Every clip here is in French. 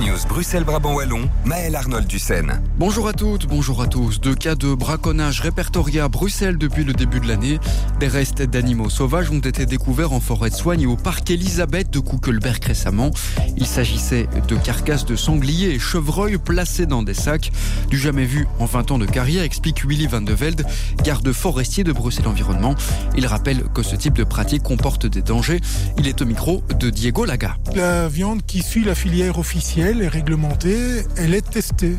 News Bruxelles-Brabant-Wallon, Maël Arnold Dussen. Bonjour à toutes, bonjour à tous. Deux cas de braconnage répertoriés à Bruxelles depuis le début de l'année. Des restes d'animaux sauvages ont été découverts en forêt de soigne et au parc Elisabeth de Kuckelberg récemment. Il s'agissait de carcasses de sangliers et chevreuils placés dans des sacs. Du jamais vu en 20 ans de carrière, explique Willy van de Velde, garde forestier de Bruxelles Environnement. Il rappelle que ce type de pratique comporte des dangers. Il est au micro de Diego Laga. La viande qui suit la filière officielle et réglementée, elle est testée.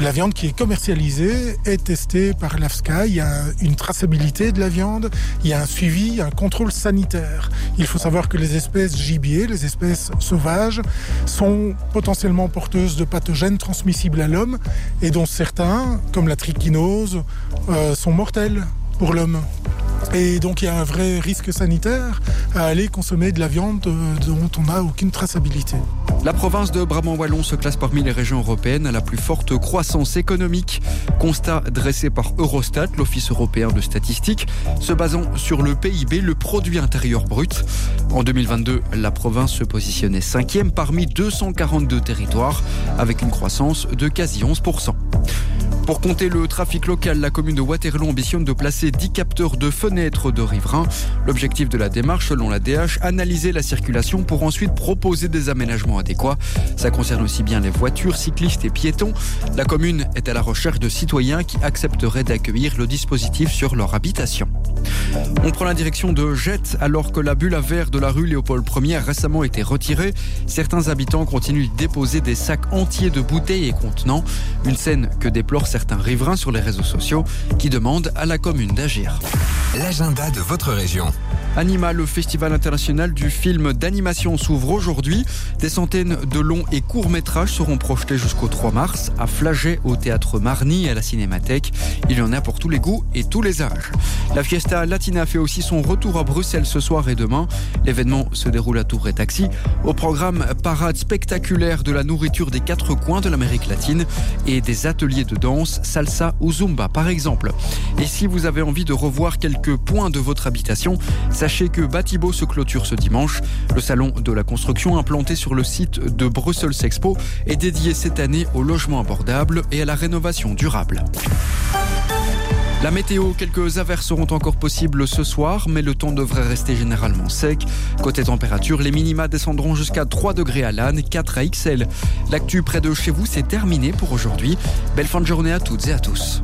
La viande qui est commercialisée est testée par l'AFSCA. Il y a une traçabilité de la viande, il y a un suivi, un contrôle sanitaire. Il faut savoir que les espèces gibier, les espèces sauvages, sont potentiellement porteuses de pathogènes transmissibles à l'homme et dont certains, comme la trichinose, euh, sont mortels pour l'homme. Et donc il y a un vrai risque sanitaire à aller consommer de la viande euh, dont on n'a aucune traçabilité. La province de Brabant-Wallon se classe parmi les régions européennes à la plus forte croissance économique. Constat dressé par Eurostat, l'Office européen de statistique, se basant sur le PIB, le produit intérieur brut. En 2022, la province se positionnait cinquième parmi 242 territoires, avec une croissance de quasi 11%. Pour compter le trafic local, la commune de Waterloo ambitionne de placer 10 capteurs de fenêtres de riverains. L'objectif de la démarche, selon la DH, analyser la circulation pour ensuite proposer des aménagements adéquats. Ça concerne aussi bien les voitures, cyclistes et piétons. La commune est à la recherche de citoyens qui accepteraient d'accueillir le dispositif sur leur habitation. On prend la direction de Jette alors que la bulle à verre de la rue Léopold Ier a récemment été retirée. Certains habitants continuent de déposer des sacs entiers de bouteilles et contenants. Une scène que déplorent certains riverains sur les réseaux sociaux qui demandent à la commune d'agir. L'agenda de votre région. Anima, le festival international du film d'animation s'ouvre aujourd'hui. Des centaines de longs et courts métrages seront projetés jusqu'au 3 mars à Flaget, au théâtre Marny et à la Cinémathèque. Il y en a pour tous les goûts et tous les âges. La Fiesta Latina fait aussi son retour à Bruxelles ce soir et demain. L'événement se déroule à Tour et Taxi. Au programme, parade spectaculaire de la nourriture des quatre coins de l'Amérique latine et des ateliers de danse, salsa ou zumba par exemple. Et si vous avez envie de revoir quelques points de votre habitation, Sachez que Batibo se clôture ce dimanche. Le salon de la construction implanté sur le site de Brussels Expo est dédié cette année au logement abordable et à la rénovation durable. La météo, quelques averses seront encore possibles ce soir, mais le temps devrait rester généralement sec. Côté température, les minima descendront jusqu'à 3 degrés à Lannes, 4 à XL. L'actu près de chez vous, c'est terminé pour aujourd'hui. Belle fin de journée à toutes et à tous.